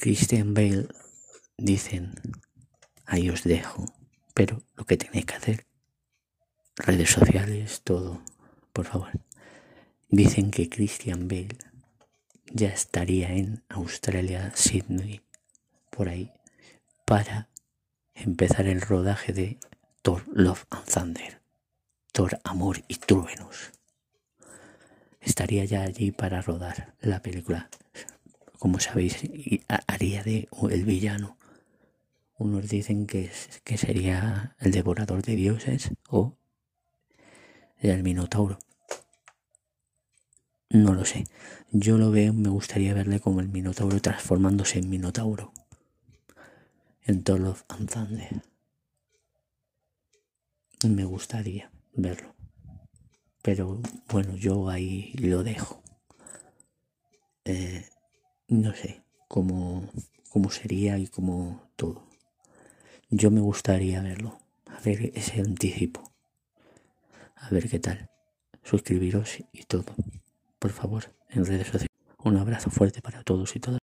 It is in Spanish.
Christian Bale dicen, ahí os dejo, pero lo que tenéis que hacer, redes sociales, todo, por favor. Dicen que Christian Bale ya estaría en Australia, Sydney, por ahí, para empezar el rodaje de Thor Love and Thunder, Thor Amor y Truenos. Estaría ya allí para rodar la película. Como sabéis, haría de el villano. Unos dicen que, que sería el devorador de dioses o el Minotauro. No lo sé. Yo lo veo, me gustaría verle como el Minotauro transformándose en Minotauro. En Thor of and Me gustaría verlo. Pero bueno, yo ahí lo dejo. No sé cómo, cómo sería y cómo todo. Yo me gustaría verlo. A ver ese anticipo. A ver qué tal. Suscribiros y todo por favor, en redes sociales. Un abrazo fuerte para todos y todas.